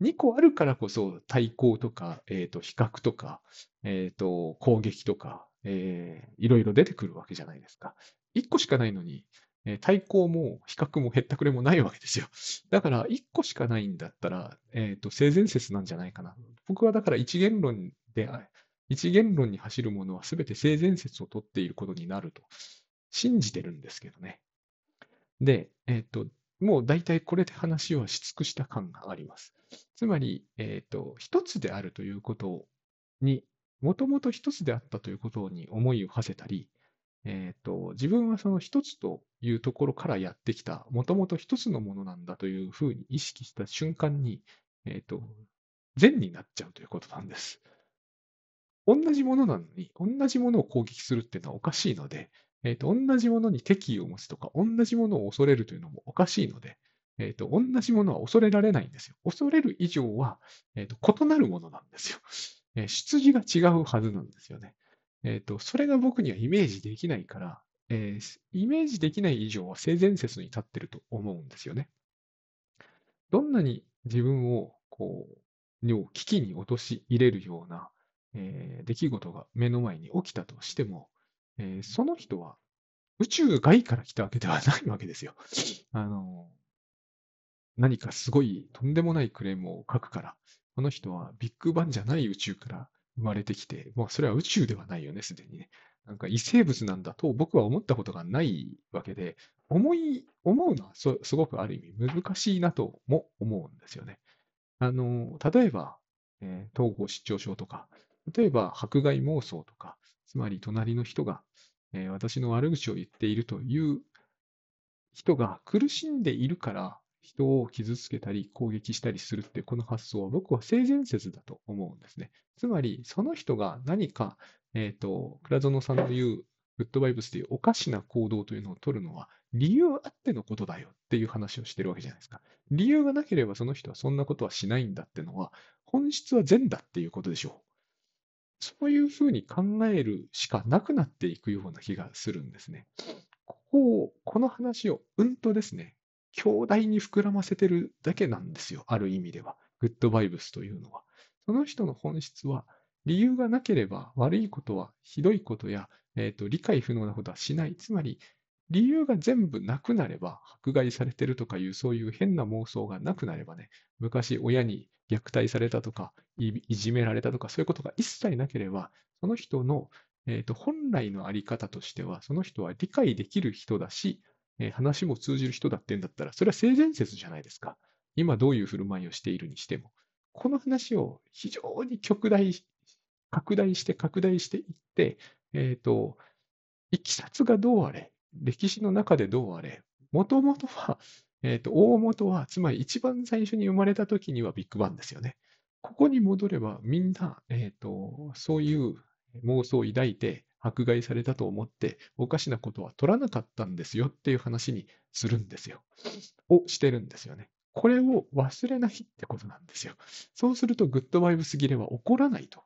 2個あるからこそ対抗とか、えっ、と、比較とか、えっ、と、攻撃とか、えーいろいろ出てくるわけじゃないですか。1個しかないのに、えー対抗も比較もへったくれもないわけですよ。(laughs) だから、1個しかないんだったら、えっ、と、性善説なんじゃないかな。僕はだから一元論で、一元論に走るものは全て性善説を取っていることになると信じてるんですけどね。で、えっ、と、もう大体これで話をし尽くした感があります。つまり、えっ、と、一つであるということに、もともと一つであったということに思いを馳せたり、えっ、と、自分はその一つというところからやってきた、もともと一つのものなんだというふうに意識した瞬間に、えっ、と、善になっちゃうということなんです。同じものなのに、同じものを攻撃するっていうのはおかしいので、えっ、と、同じものに敵意を持つとか、同じものを恐れるというのもおかしいので、えっ、と、同じものは恐れられないんですよ。恐れる以上は、えっ、と、異なるものなんですよ。えー出自が違うはずなんですよね。えっ、と、それが僕にはイメージできないから、えーイメージできない以上は性善説に立ってると思うんですよね。どんなに自分を、こう、の危機に陥れるような、えー出来事が目の前に起きたとしても、えーその人は宇宙外から来たわけではないわけですよ。(laughs) あの、何かすごいとんでもないクレームを書くから、この人はビッグバンじゃない宇宙から生まれてきて、もうそれは宇宙ではないよね、すでにね。なんか異生物なんだと僕は思ったことがないわけで、思い、思うのはすすごくある意味難しいなとも思うんですよね。あの、例えば、えー統合失調症とか、例えば迫害妄想とか、つまり隣の人が、えー私の悪口を言っているという人が苦しんでいるから人を傷つけたり攻撃したりするっていうこの発想は僕は性善説だと思うんですね。つまりその人が何か、えっ、と、倉園さんの言うグッドバイブスというおかしな行動というのを取るのは理由あってのことだよっていう話をしてるわけじゃないですか。理由がなければその人はそんなことはしないんだってのは本質は善だっていうことでしょう。そういうふうに考えるしかなくなっていくような気がするんですね。ここを、この話をうんとですね、強大に膨らませてるだけなんですよ。ある意味では。グッドバイブスというのは。その人の本質は、理由がなければ悪いことは、ひどいことや、えーと、理解不能なことはしない。つまり、理由が全部なくなれば、迫害されてるとかいう、そういう変な妄想がなくなればね、昔親に虐待されたとか、いじめられたとか、そういうことが一切なければ、その人の、えーと、本来のあり方としては、その人は理解できる人だし、え話も通じる人だってんだったら、それは性善説じゃないですか。今どういう振る舞いをしているにしても。この話を非常に極大、拡大して拡大していって、えっ、と、いきさつがどうあれ、歴史の中でどうあれ、もともとは、えっ、と、大元は、つまり一番最初に生まれた時にはビッグバンですよね。ここに戻ればみんな、えっ、と、そういう妄想を抱いて迫害されたと思っておかしなことは取らなかったんですよっていう話にするんですよ。(laughs) をしてるんですよね。これを忘れないってことなんですよ。そうするとグッドバイブス切れは起こらないと。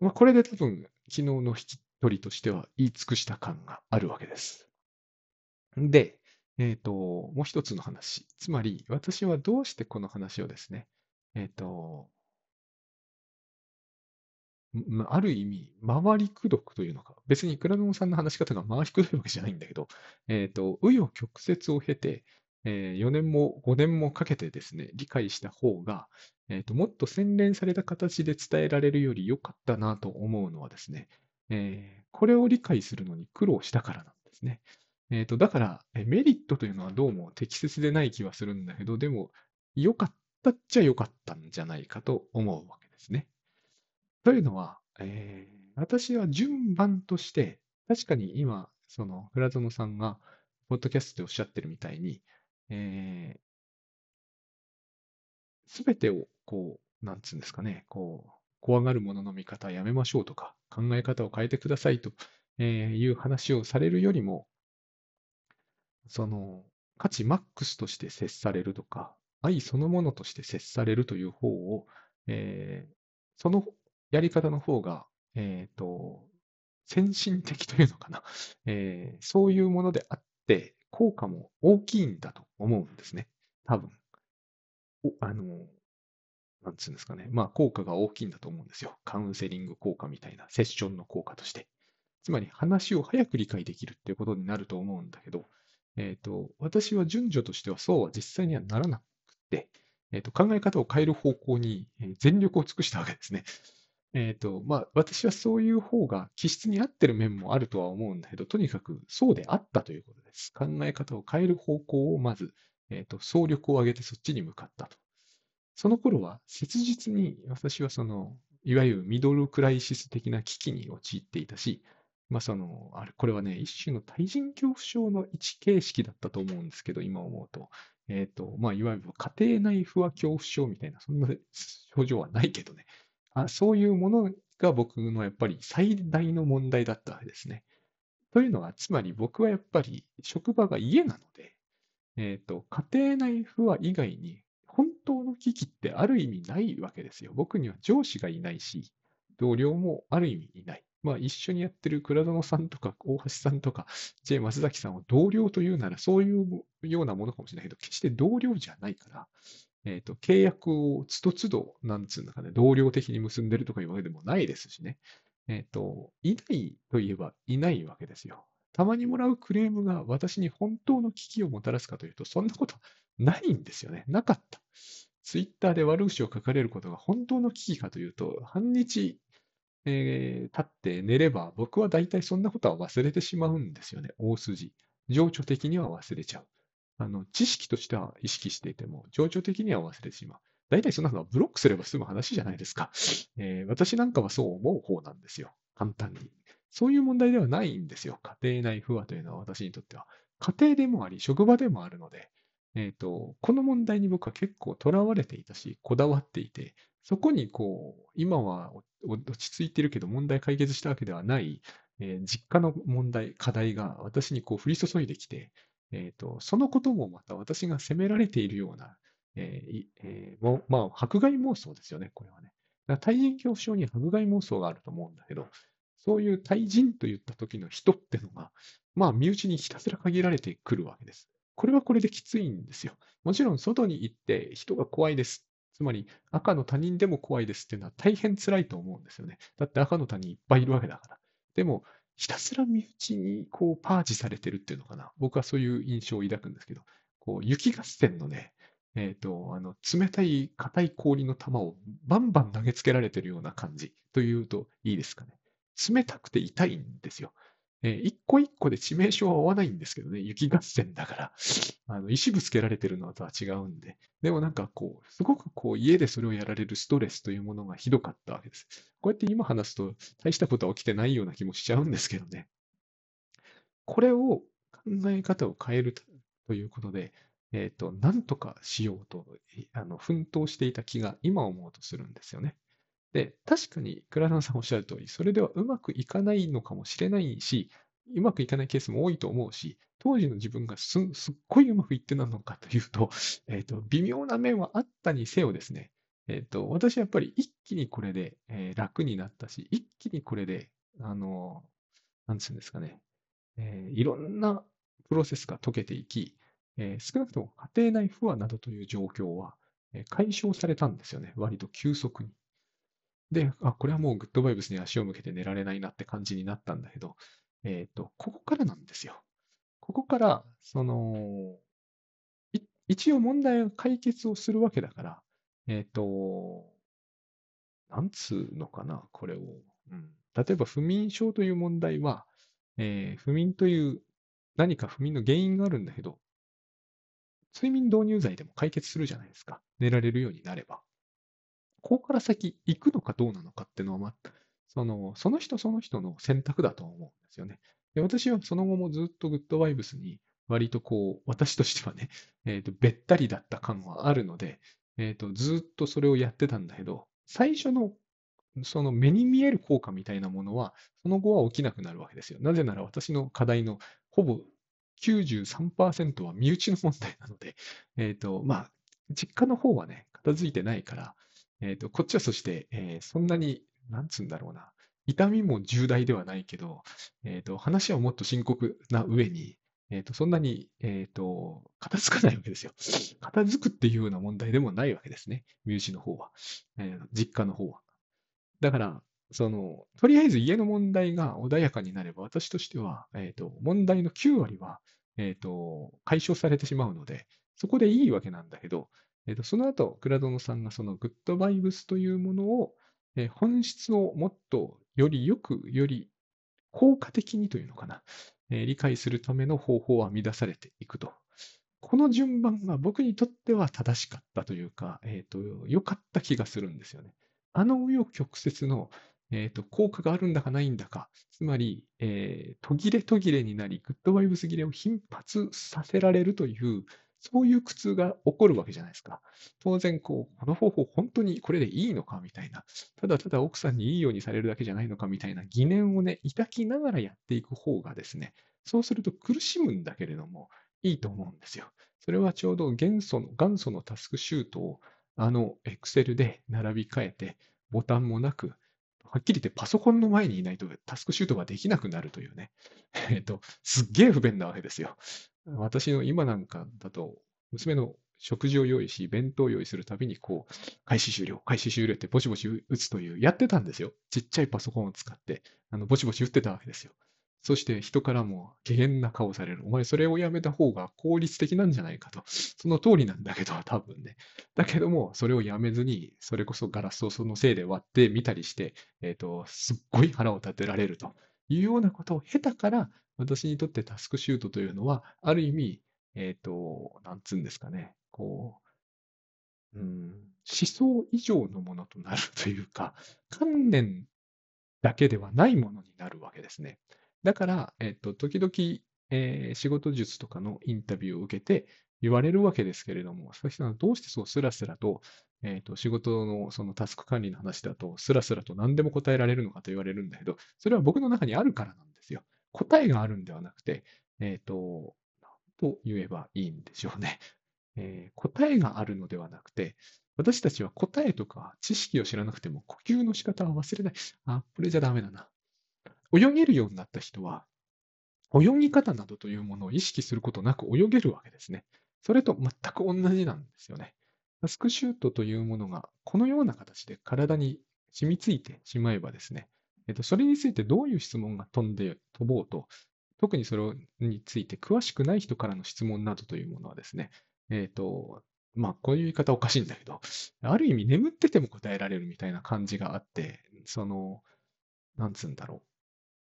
まあ、これで多分昨日の引き取りとしては言い尽くした感があるわけです。で、えっ、と、もう一つの話。つまり、私はどうしてこの話をですね、えっ、と、まある意味、回りくどくというのか、別に倉野さんの話し方が回りくどいわけじゃないんだけど、えっ、と、紆余曲折を経て、えー4年も5年もかけてですね、理解した方が、えっ、と、もっと洗練された形で伝えられるより良かったなと思うのはですね、えーこれを理解するのに苦労したからなんですね。えっ、と、だから、メリットというのはどうも適切でない気はするんだけど、でも、良かったっちゃ良かったんじゃないかと思うわけですね。というのは、えー私は順番として、確かに今、その、倉園さんが、ポッドキャストでおっしゃってるみたいに、えすべてを、こう、なんつうんですかね、こう、怖がるものの見方はやめましょうとか、考え方を変えてくださいと、えーいう話をされるよりも、その、価値マックスとして接されるとか、愛そのものとして接されるという方を、えーそのやり方の方が、えっ、と、先進的というのかな、(laughs) えーそういうものであって、効果も大きいんだと思うんですね。多分。おあの、なんつうんですかね。まあ、効果が大きいんだと思うんですよ。カウンセリング効果みたいな、セッションの効果として。つまり、話を早く理解できるっていうことになると思うんだけど、えっ、と、私は順序としてはそうは実際にはならなくて、えっ、と、考え方を変える方向に全力を尽くしたわけですね。えっ、と、まあ、私はそういう方が気質に合ってる面もあるとは思うんだけど、とにかくそうであったということです。考え方を変える方向をまず、えっ、と、総力を挙げてそっちに向かったと。その頃は切実に私はその、いわゆるミドルクライシス的な危機に陥っていたし、まあその、あれ、これはね、一種の対人恐怖症の一形式だったと思うんですけど、今思うと。えっ、と、まあいわゆる家庭内不和恐怖症みたいな、そんな症状はないけどね。あそういうものが僕のやっぱり最大の問題だったわけですね。というのは、つまり僕はやっぱり職場が家なので、えっ、と、家庭内不和以外に本当の危機ってある意味ないわけですよ。僕には上司がいないし、同僚もある意味いない。まあ一緒にやってる倉園さんとか大橋さんとか J 松崎さんを同僚というならそういうようなものかもしれないけど、決して同僚じゃないから、えっ、と、契約をつどつど、なんつうんだかね、同僚的に結んでるとかいうわけでもないですしね。えっ、と、いないといえばいないわけですよ。たまにもらうクレームが私に本当の危機をもたらすかというと、そんなことないんですよね。なかった。ツイッターで悪口を書かれることが本当の危機かというと、半日、えー、経って寝れば、僕は大体そんなことは忘れてしまうんですよね。大筋。情緒的には忘れちゃう。あの、知識としては意識していても、情緒的には忘れてしまう。大体そんなのはブロックすれば済む話じゃないですか。(laughs) えー、私なんかはそう思う方なんですよ。簡単に。そういう問題ではないんですよ。家庭内不和というのは私にとっては。家庭でもあり、職場でもあるので、えっ、ー、と、この問題に僕は結構囚われていたし、こだわっていて、そこにこう、今は落ち着いているけど問題解決したわけではない、えー、実家の問題、課題が私にこう降り注いできて、え、ー、と、そのこともまた私が責められているような、えーえー、まあ、迫害妄想ですよね、これはね。対人恐怖症に迫害妄想があると思うんだけど、そういう対人といった時の人ってのが、まあ、身内にひたすら限られてくるわけです。これはこれできついんですよ。もちろん外に行って人が怖いです。つまり赤の他人でも怖いですっていうのは大変辛いと思うんですよね。だって赤の他人いっぱいいるわけだから。でも、ひたすら身内にこうパージされてるっていうのかな。僕はそういう印象を抱くんですけど、こう雪合戦のね、え、ー、と、あの、冷たい硬い氷の球をバンバン投げつけられてるような感じというといいですかね。冷たくて痛いんですよ。えー、一個一個で致命傷は合わないんですけどね、雪合戦だから、(laughs) あの石ぶつけられてるのとは違うんで。でもなんかこう、すごくこう家でそれをやられるストレスというものがひどかったわけです。こうやって今話すと大したことは起きてないような気もしちゃうんですけどね。これを考え方を変えるということで、え、ー、と、なんとかしようと、あの、奮闘していた気が今思うとするんですよね。で、確かに倉田さんおっしゃる通り、それではうまくいかないのかもしれないし、うまくいかないケースも多いと思うし、当時の自分がすっごいうまくいってなのかというと、(laughs) えっ、ー、と、微妙な面はあったにせよですね、えっ、ー、と、私はやっぱり一気にこれで、えー、楽になったし、一気にこれで、あの、なんつうんですかね、えいろんなプロセスが解けていき、え少なくとも家庭内不和などという状況は、え解消されたんですよね。割と急速に。で、あ、これはもうグッドバイブスに足を向けて寝られないなって感じになったんだけど、えっ、ー、と、ここからなんですよ。ここから、その、一応問題を解決をするわけだから、えっ、ー、と、なんつうのかな、これを。うん、例えば、不眠症という問題は、えー、不眠という何か不眠の原因があるんだけど、睡眠導入剤でも解決するじゃないですか。寝られるようになれば。ここから先行くのかどうなのかっていうのは、まあ、その、その人その人の選択だと思うんですよね。で私はその後もずっとグッドバイブスに割とこう、私としてはね、(laughs) えっ、ー、と、べったりだった感はあるので、えっ、ー、と、ずっとそれをやってたんだけど、最初のその目に見える効果みたいなものは、その後は起きなくなるわけですよ。なぜなら私の課題のほぼ93%は身内の問題なので、えっ、ー、と、まあ、実家の方はね、片付いてないから、え、ー、と、こっちはそして、えー、そんなに、なんつうんだろうな、痛みも重大ではないけど、え、ー、と、話はもっと深刻な上に、えっ、と、そんなに、えっ、と、片付かないわけですよ。(laughs) 片付くっていうような問題でもないわけですね。身内の方は。え実家の方は。だから、その、とりあえず家の問題が穏やかになれば、私としては、えっ、と、問題の9割は、えっ、と、解消されてしまうので、そこでいいわけなんだけど、えー、とその後、クラドノさんがそのグッドバイブスというものを、えー、本質をもっとよりよく、より効果的にというのかな、えー、理解するための方法は編み出されていくと。この順番が僕にとっては正しかったというか、えっ、と、良かった気がするんですよね。あの紆余曲折の、えーと、効果があるんだかないんだか、つまり、えー、途切れ途切れになり、グッドバイブス切れを頻発させられるという、そういう苦痛が起こるわけじゃないですか。当然、こう、この方法本当にこれでいいのかみたいな、ただただ奥さんにいいようにされるだけじゃないのかみたいな疑念をね、抱きながらやっていく方がですね、そうすると苦しむんだけれども、いいと思うんですよ。それはちょうど元素の、元祖のタスクシュートを、あの、エクセルで並び替えて、ボタンもなく、はっきり言ってパソコンの前にいないとタスクシュートができなくなるというね。(laughs) えっと、すっげえ不便なわけですよ。私の今なんかだと、娘の食事を用意し、弁当を用意するたびに、こう、開始終了、開始終了ってぼしぼし打つという、やってたんですよ。ちっちゃいパソコンを使って、あの、ぼちぼち打ってたわけですよ。そして人からも怪げな顔される。お前それをやめた方が効率的なんじゃないかと。その通りなんだけど、多分ね。だけども、それをやめずに、それこそガラスをそのせいで割ってみたりして、えっ、ー、と、すっごい腹を立てられるというようなことを経たから、私にとってタスクシュートというのは、ある意味、えっ、ー、と、なんつうんですかね、こう、うん、思想以上のものとなるというか、観念だけではないものになるわけですね。だから、えっ、と、時々、えー、仕事術とかのインタビューを受けて言われるわけですけれども、佐々木さん、どうしてそうスラスラと、えっ、と、仕事のそのタスク管理の話だと、スラスラと何でも答えられるのかと言われるんだけど、それは僕の中にあるからなんですよ。答えがあるんではなくて、えっ、ー、と、と言えばいいんでしょうね。えー、答えがあるのではなくて、私たちは答えとか知識を知らなくても呼吸の仕方は忘れない。あ、これじゃダメだな。泳げるようになった人は、泳ぎ方などというものを意識することなく泳げるわけですね。それと全く同じなんですよね。タスクシュートというものがこのような形で体に染みついてしまえばですね、えっと、それについてどういう質問が飛んで飛ぼうと、特にそれについて詳しくない人からの質問などというものはですね、えっ、と、まあ、こういう言い方おかしいんだけど、ある意味眠ってても答えられるみたいな感じがあって、その、なんつうんだろう。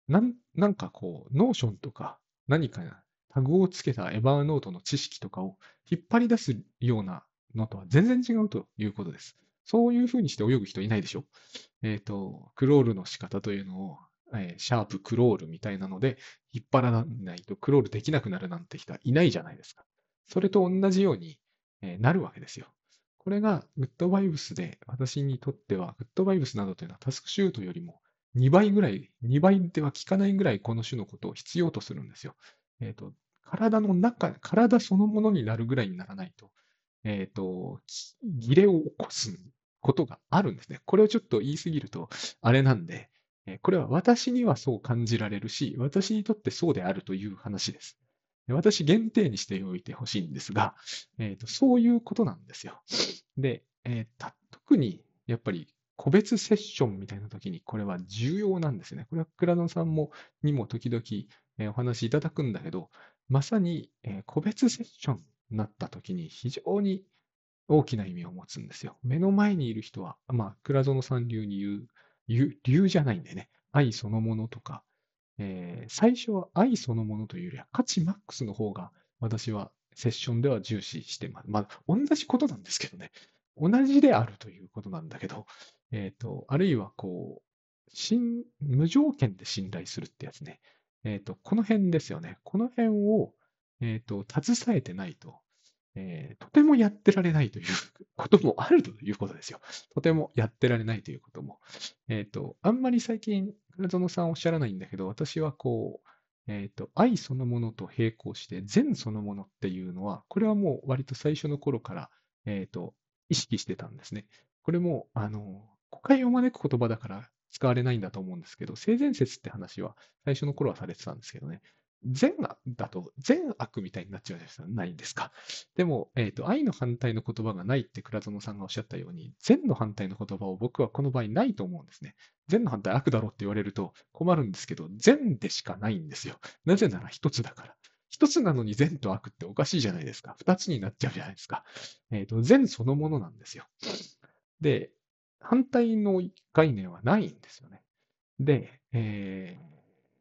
なん、なんかこう、 Notion とか何かタグをつけたエバーノートの知識とかを引っ張り出すようなのとは全然違うということです。そういうふうにして泳ぐ人いないでしょ？えっ、ー、と、クロールの仕方というのをえー、シャープクロールみたいなので、引っ張らないとクロールできなくなるなんて人はいないじゃないですか。それと同じように、えー、なるわけですよ。これがグッドバイブスで、私にとっては、グッドバイブスなどというのはタスクシュートよりも2倍ぐらい、2倍では効かないぐらいこの種のことを必要とするんですよ。えっ、ー、と、体の中、体そのものになるぐらいにならないと、えっ、ー、と、儀礼を起こすことがあるんですね。これをちょっと言い過ぎると、あれなんで、これは私にはそう感じられるし、私にとってそうであるという話です。私限定にしておいてほしいんですが、えーと、そういうことなんですよ。で、えー、特にやっぱり個別セッションみたいな時にこれは重要なんですね。これは倉野さんもにも時々、お話しいただくんだけど、まさに、個別セッションになった時に非常に大きな意味を持つんですよ。目の前にいる人は、まあ、倉園さん流に言う理由じゃないんでね、愛そのものとか、えー、最初は愛そのものというよりは価値マックスの方が私はセッションでは重視してます。まあ、同じことなんですけどね。同じであるということなんだけど、えっ、ー、と、あるいはこう、無条件で信頼するってやつね。えっ、ー、と、この辺ですよね。この辺を、えっ、と、携えてないと、えー、とてもやってられないという (laughs) こともあるということですよ。とてもやってられないということも。えっ、と、あんまり最近、倉園さんおっしゃらないんだけど、私はこう、えっ、と、愛そのものと並行して、善そのものっていうのは、これはもう割と最初の頃から、えっ、と、意識してたんですね。これも、あの、誤解を招く言葉だから使われないんだと思うんですけど、性善説って話は最初の頃はされてたんですけどね。善だと善悪みたいになっちゃうじゃないですか。でも、え、ー、と、愛の反対の言葉がないって倉園さんがおっしゃったように、善の反対の言葉を僕はこの場合ないと思うんですね。善の反対悪だろうって言われると困るんですけど、善でしかないんですよ。なぜなら一つだから。一つなのに善と悪っておかしいじゃないですか。二つになっちゃうじゃないですか。えっ、ー、と、善そのものなんですよ。で、反対の概念はないんですよね。で、えー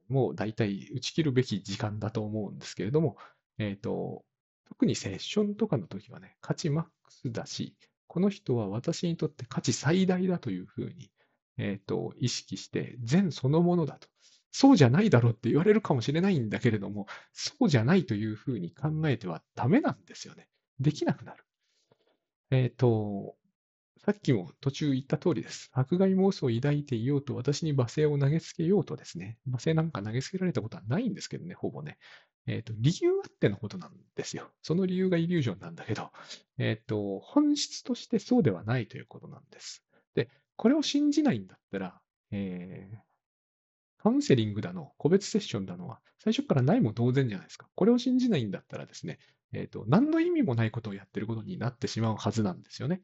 もう大体打ち切るべき時間だと思うんですけれども、えっ、ー、と、特にセッションとかの時はね、価値マックスだし、この人は私にとって価値最大だというふうに、えっ、ー、と、意識して、善そのものだと。そうじゃないだろうって言われるかもしれないんだけれども、そうじゃないというふうに考えてはダメなんですよね。できなくなる。えっ、ー、と、さっきも途中言った通りです。迫害妄想を抱いていようと、私に罵声を投げつけようとですね、罵声なんか投げつけられたことはないんですけどね、ほぼね。えっ、ー、と、理由あってのことなんですよ。その理由がイリュージョンなんだけど、えっ、ー、と、本質としてそうではないということなんです。で、これを信じないんだったら、えー、カウンセリングだの、個別セッションだのは、最初からないも同然じゃないですか。これを信じないんだったらですね、えっ、ー、と、何の意味もないことをやってることになってしまうはずなんですよね。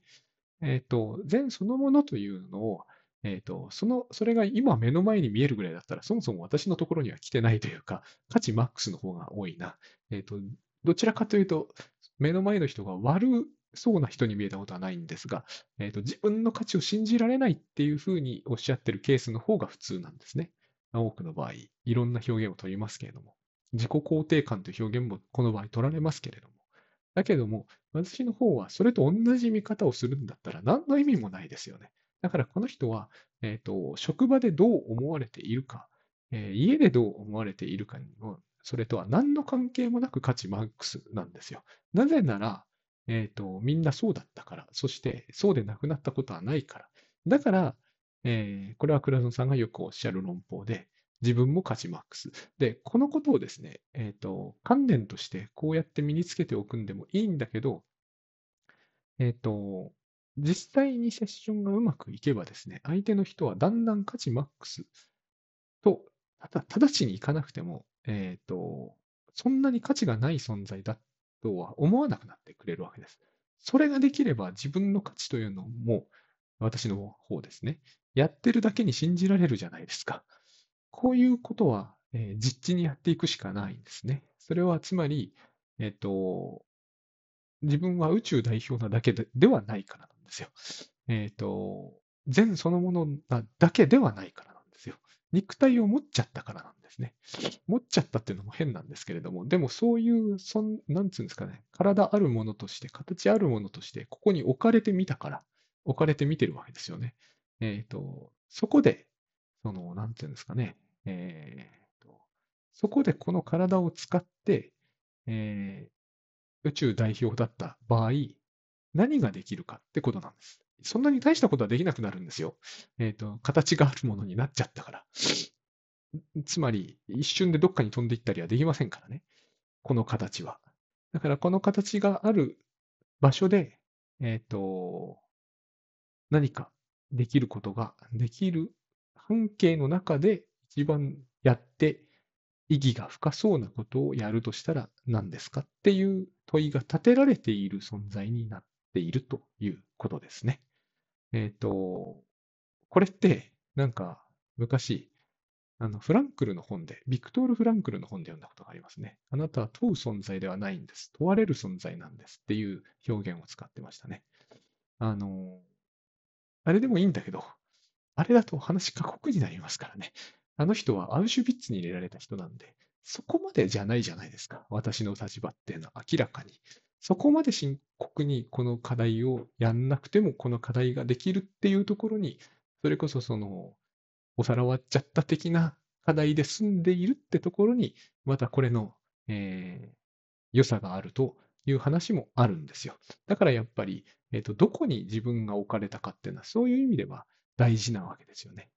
えっ、と、善そのものというのを、えっ、と、その、それが今目の前に見えるぐらいだったら、そもそも私のところには来てないというか、価値マックスの方が多いな。えっ、と、どちらかというと、目の前の人が悪そうな人に見えたことはないんですが、えっ、と、自分の価値を信じられないっていうふうにおっしゃってるケースの方が普通なんですね。多くの場合、いろんな表現を取りますけれども、自己肯定感という表現もこの場合取られますけれども、だけども、私の方はそれと同じ見方をするんだったら何の意味もないですよね。だからこの人は、えっ、と、職場でどう思われているか、えー家でどう思われているかにも、それとは何の関係もなく価値マックスなんですよ。なぜなら、えっ、と、みんなそうだったから、そしてそうでなくなったことはないから。だから、えーこれは倉野さんがよくおっしゃる論法で、自分も価値マックス。で、このことをですね、えっ、と、観念としてこうやって身につけておくんでもいいんだけど、えっ、と、実際にセッションがうまくいけばですね、相手の人はだんだん価値マックスと、ただ直ちにいかなくても、えっ、と、そんなに価値がない存在だとは思わなくなってくれるわけです。それができれば自分の価値というのも、私の方ですね、やってるだけに信じられるじゃないですか。こういうことは、えー実地にやっていくしかないんですね。それはつまり、えっ、と、自分は宇宙代表なだけでではないからなんですよ。えっ、と、善そのものなだけではないからなんですよ。肉体を持っちゃったからなんですね。持っちゃったっていうのも変なんですけれども、でもそういう、そんなんつうんですかね、体あるものとして、形あるものとして、ここに置かれてみたから、置かれてみてるわけですよね。えっ、と、そこで、その、なんていうんですかね、えーと、そこでこの体を使って、えー宇宙代表だった場合、何ができるかってことなんです。そんなに大したことはできなくなるんですよ。えっ、と、形があるものになっちゃったから。つまり、一瞬でどっかに飛んでいったりはできませんからね。この形は。だから、この形がある場所で、えっ、と、何かできることができる半径の中で一番やって意義が深そうなことをやるとしたら何ですかっていう問いが立てられている存在になっているということですね。えっ、と、これってなんか昔、あのフランクルの本で、ビクトール・フランクルの本で読んだことがありますね。あなたは問う存在ではないんです。問われる存在なんですっていう表現を使ってましたね。あの、あれでもいいんだけど、あれだと話過酷になりますからね。あの人はアウシュビッツに入れられた人なんで、そこまでじゃないじゃないですか。私の立場っていうのは明らかに。そこまで深刻にこの課題をやんなくてもこの課題ができるっていうところに、それこそその、お皿割っちゃった的な課題で済んでいるってところに、またこれの、えー良さがあるという話もあるんですよ。だからやっぱり、えっ、と、どこに自分が置かれたかっていうのは、そういう意味では大事なわけですよね。